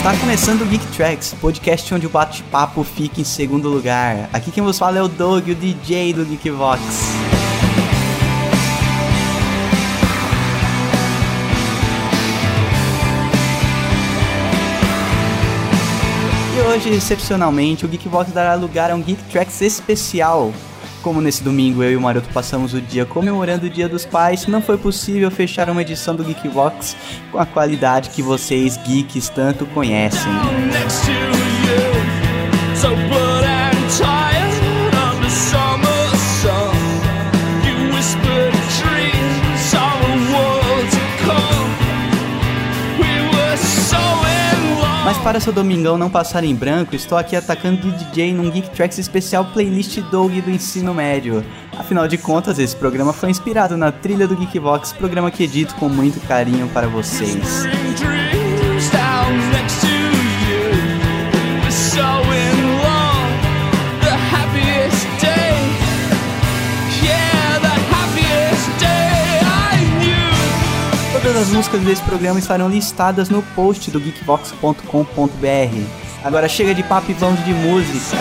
Está começando o Geek Tracks, podcast onde o bate-papo fica em segundo lugar. Aqui quem vos fala é o Doug, o DJ do Geekvox. E hoje, excepcionalmente, o Geekvox dará lugar a um Geek Tracks especial, como nesse domingo eu e o Maroto passamos o dia comemorando o Dia dos Pais, não foi possível fechar uma edição do Geekbox com a qualidade que vocês geeks tanto conhecem. Para seu domingão não passar em branco, estou aqui atacando de DJ num Geek Tracks especial playlist Doug do ensino médio. Afinal de contas, esse programa foi inspirado na trilha do Geekbox, programa que edito com muito carinho para vocês. As músicas desse programa estarão listadas no post do geekbox.com.br. Agora chega de papo e vamos de música.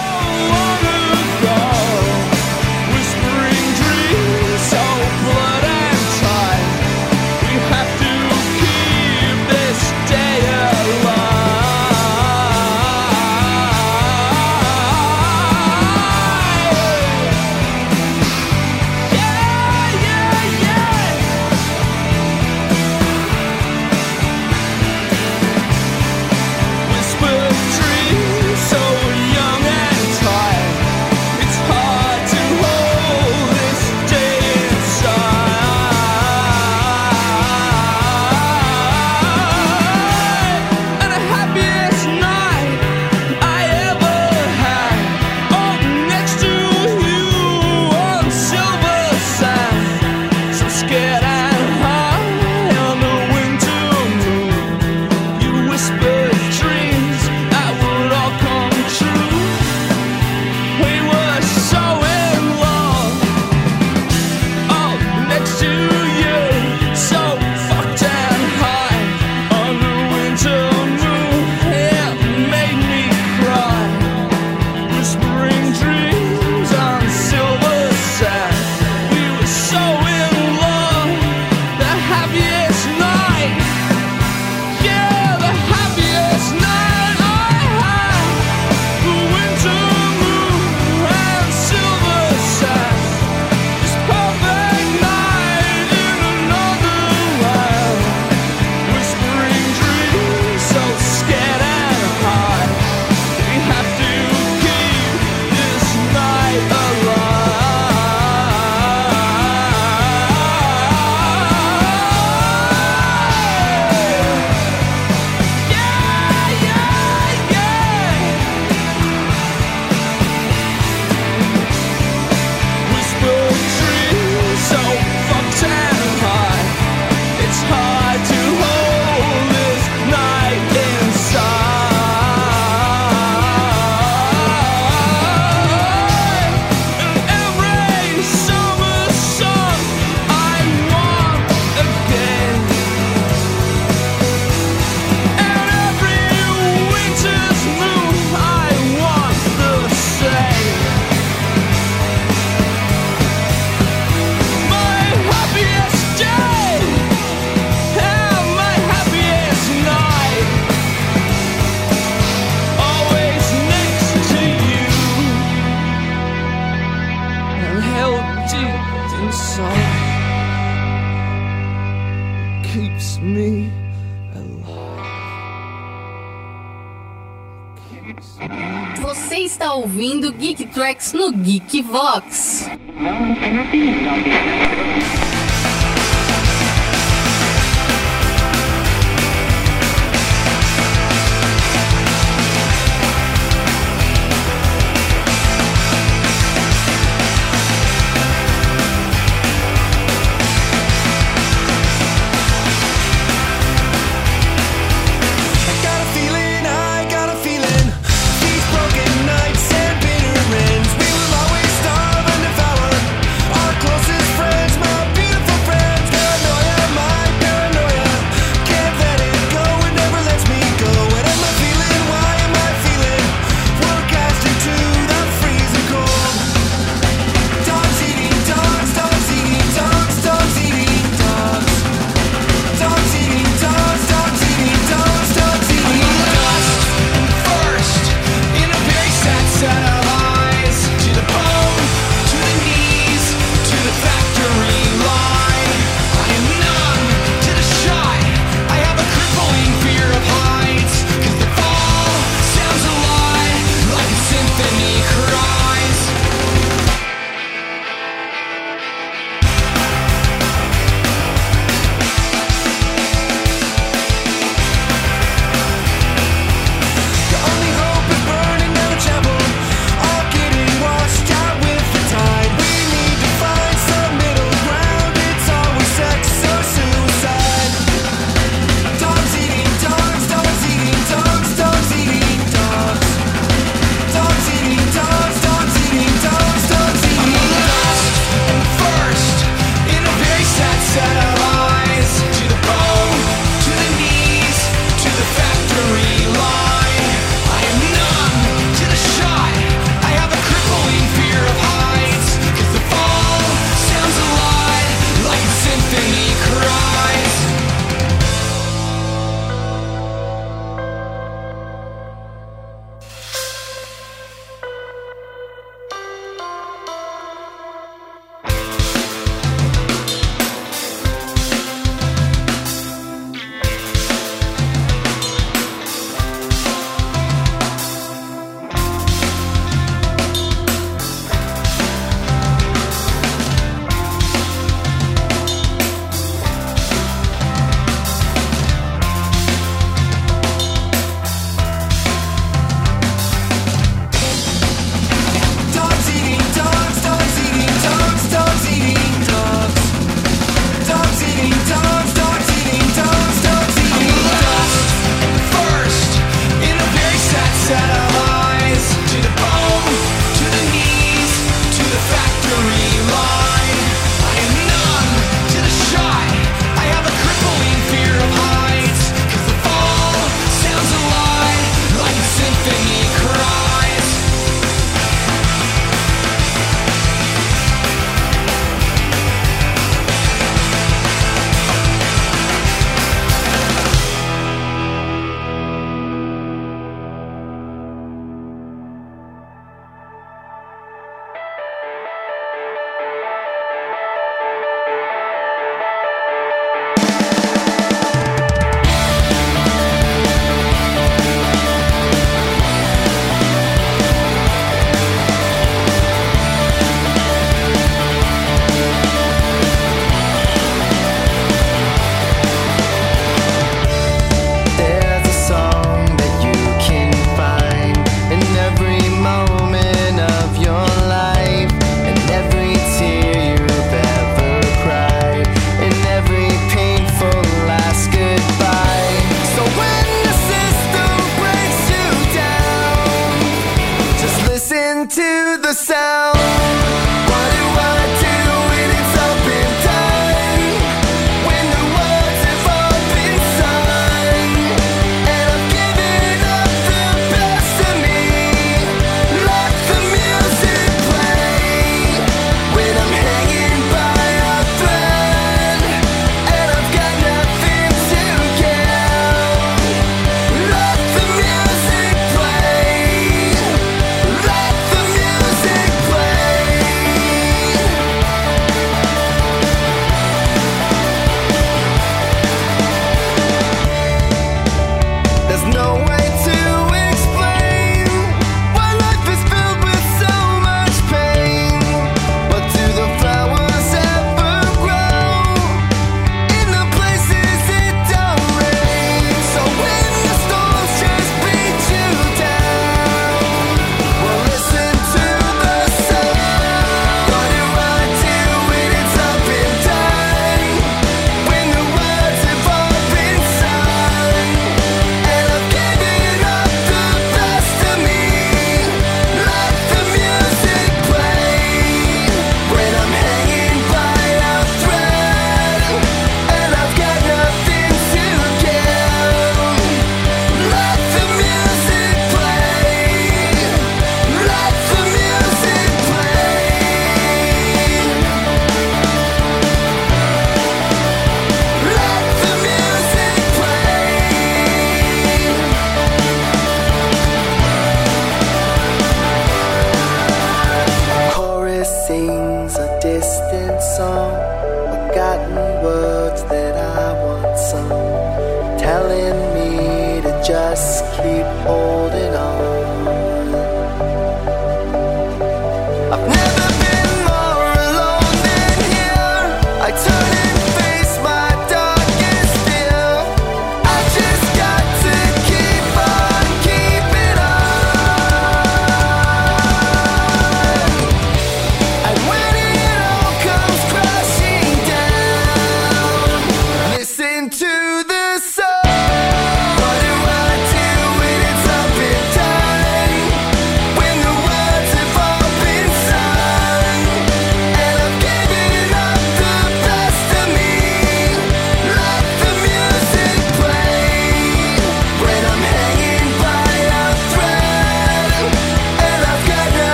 Equivox.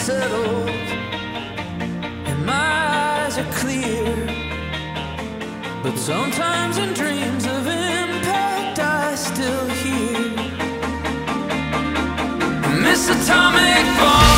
settled and my eyes are clear. But sometimes in dreams of impact, I still hear Miss Atomic Bomb.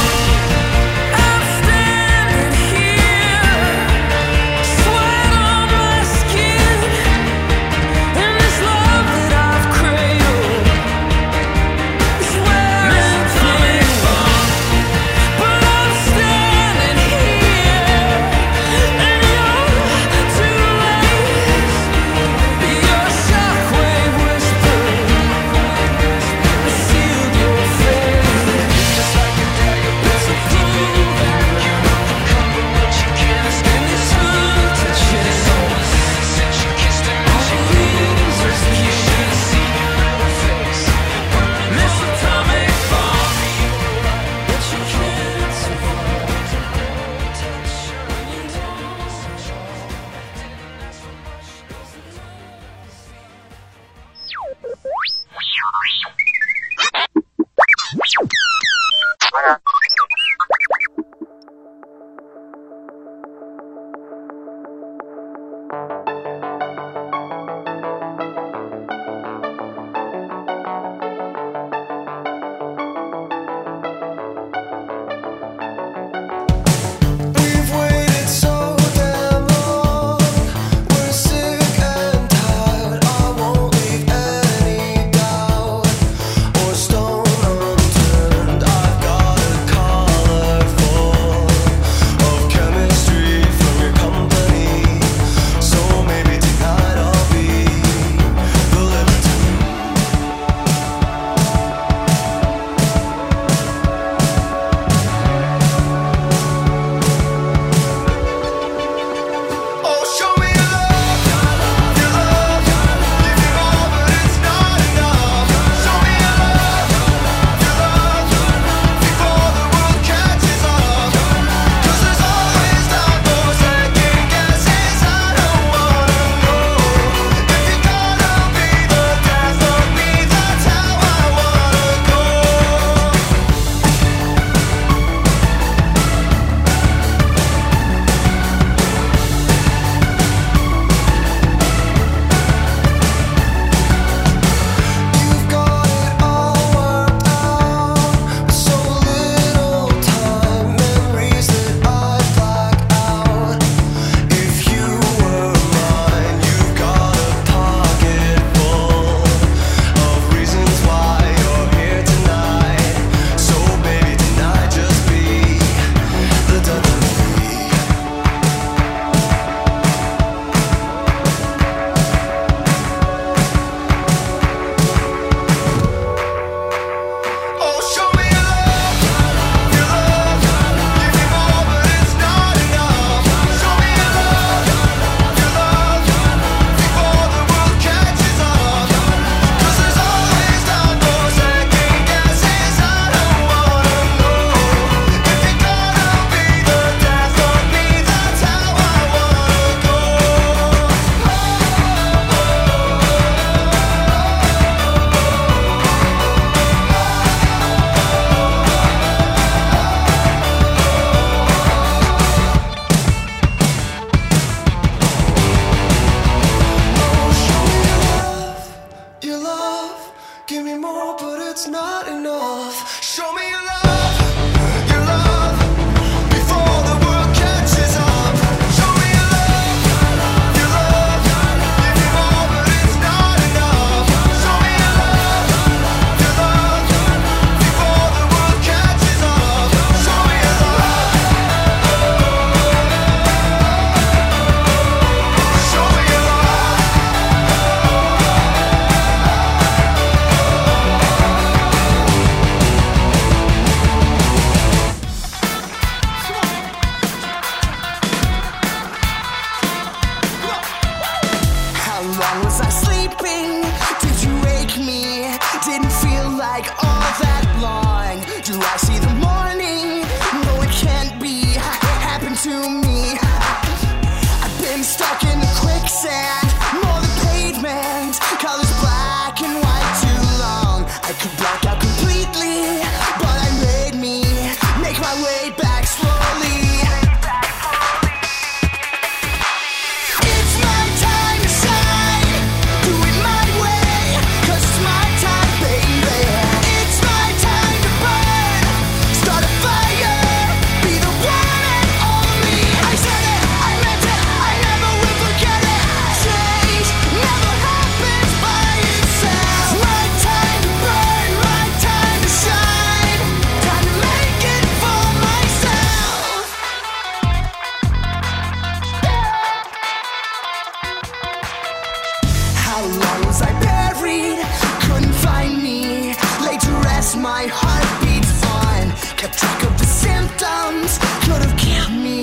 I buried couldn't find me. Lay to rest, my heart beats on. Kept track of the symptoms, could have killed me,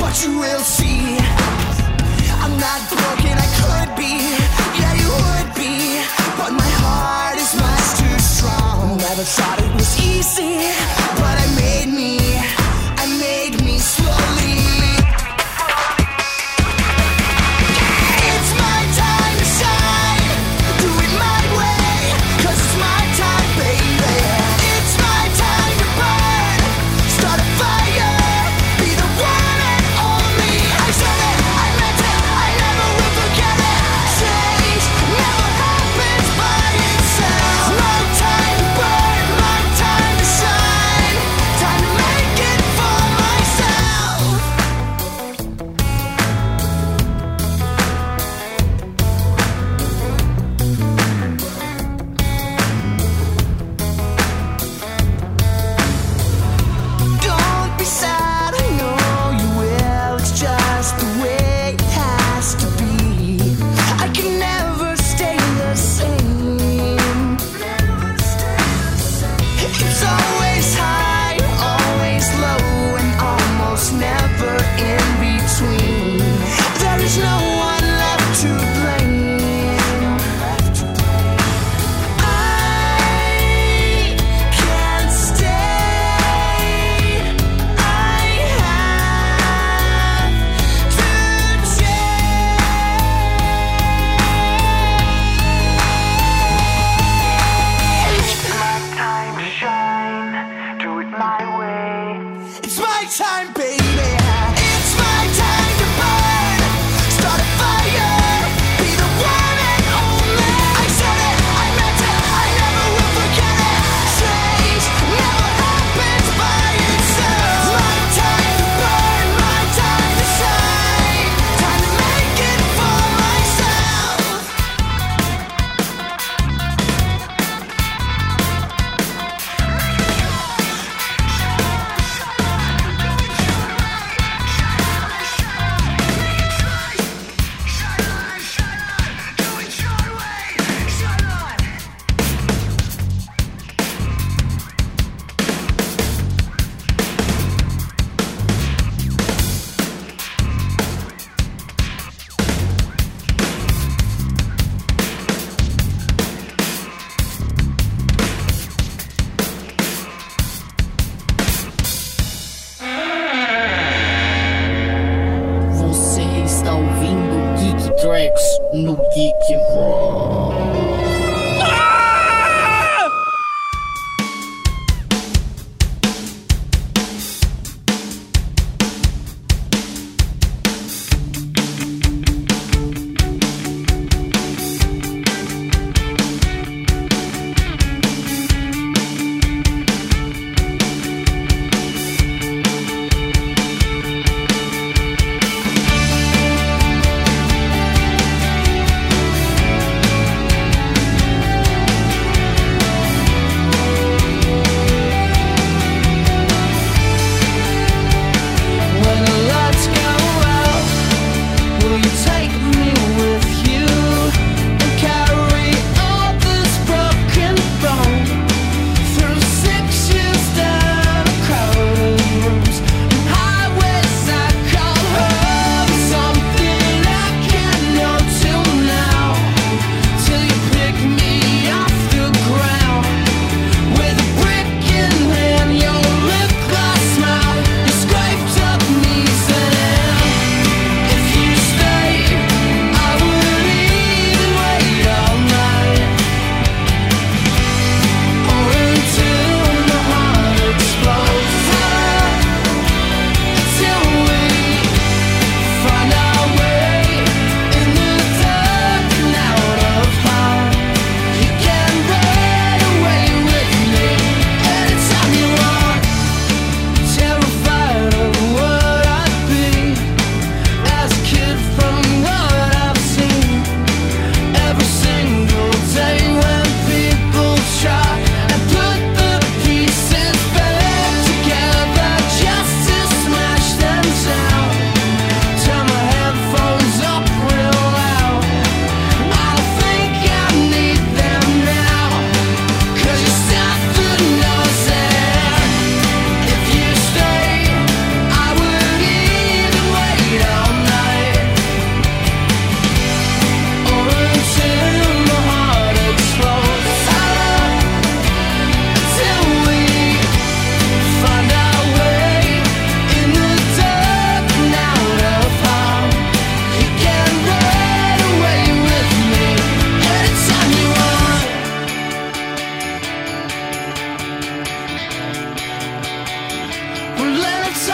but you will see. I'm not broken, I could be. Yeah, you would be, but my heart is much too strong. Never thought it was easy, but I made me. time, baby.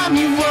time you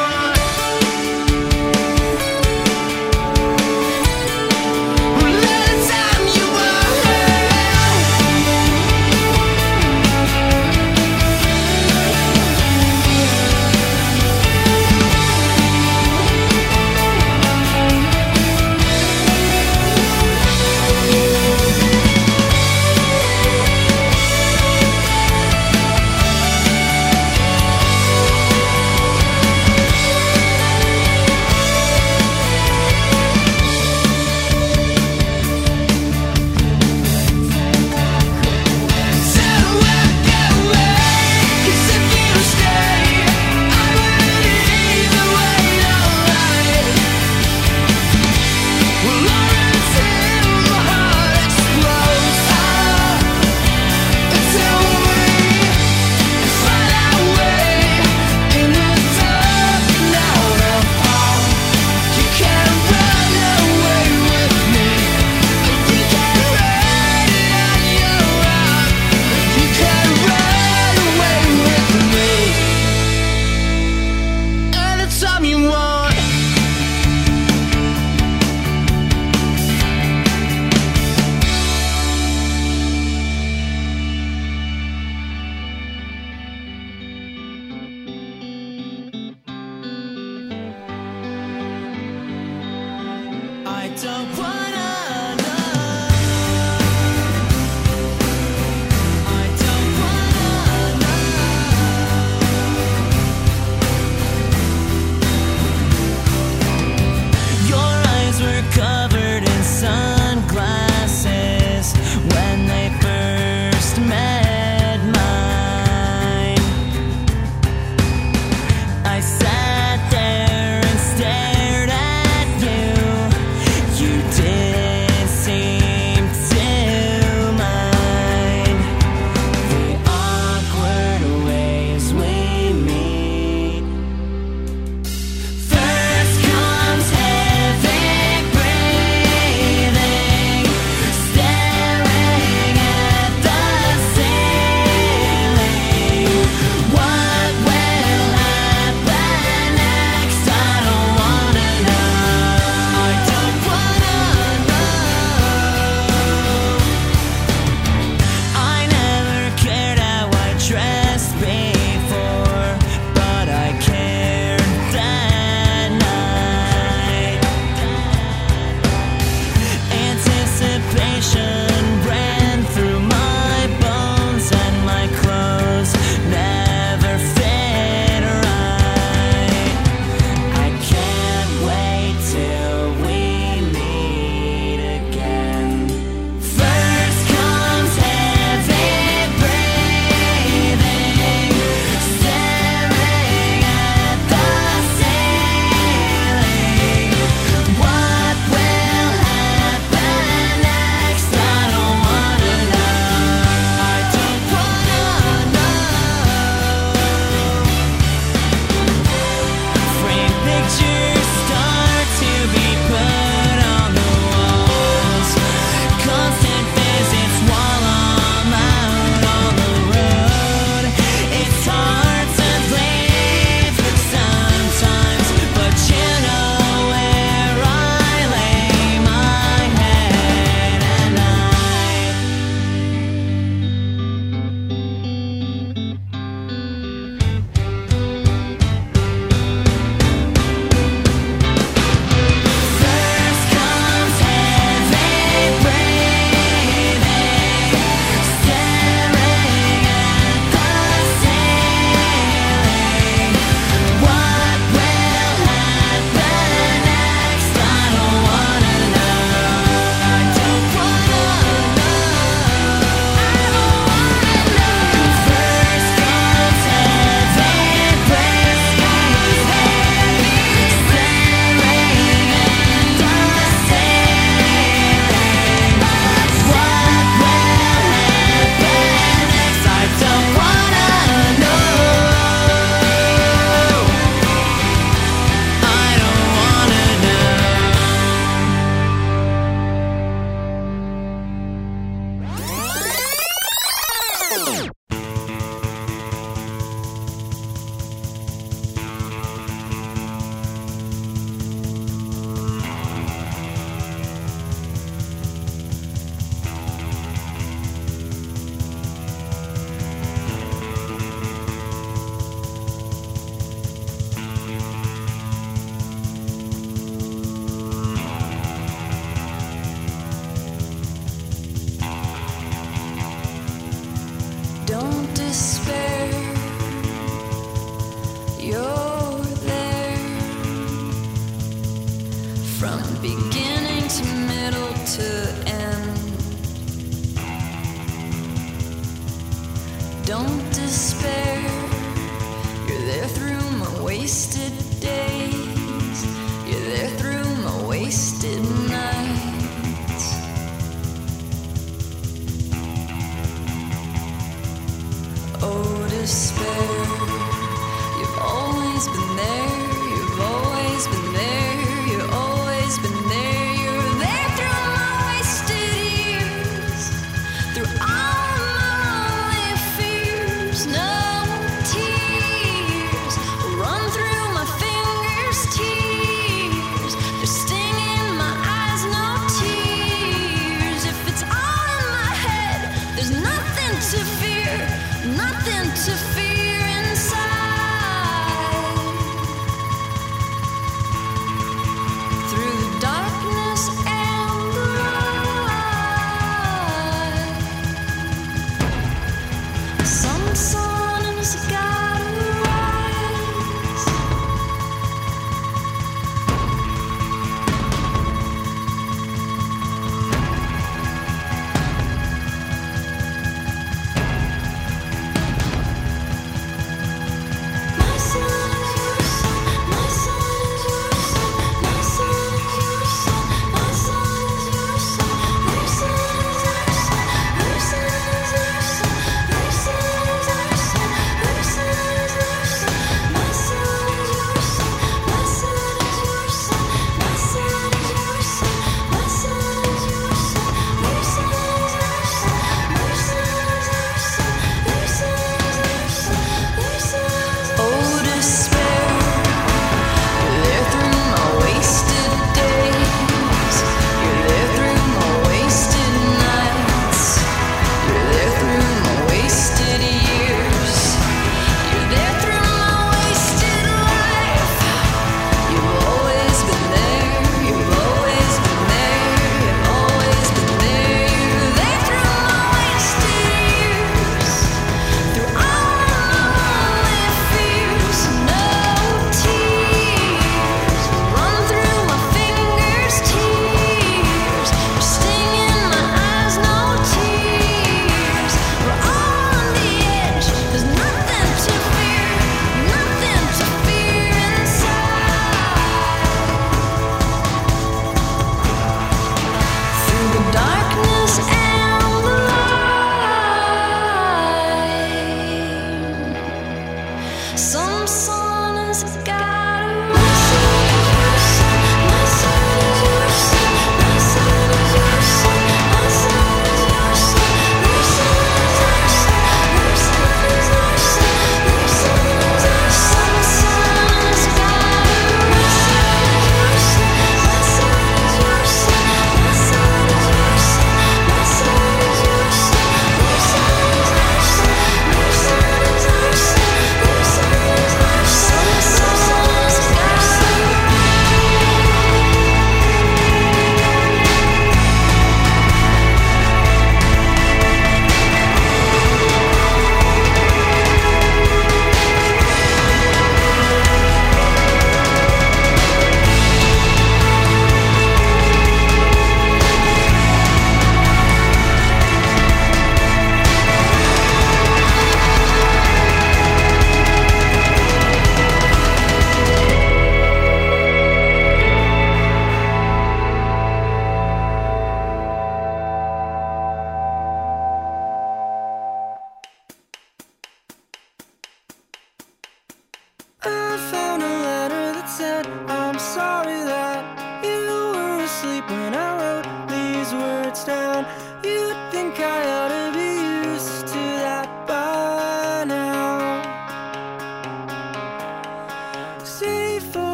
Don't despair. You're there through my wasted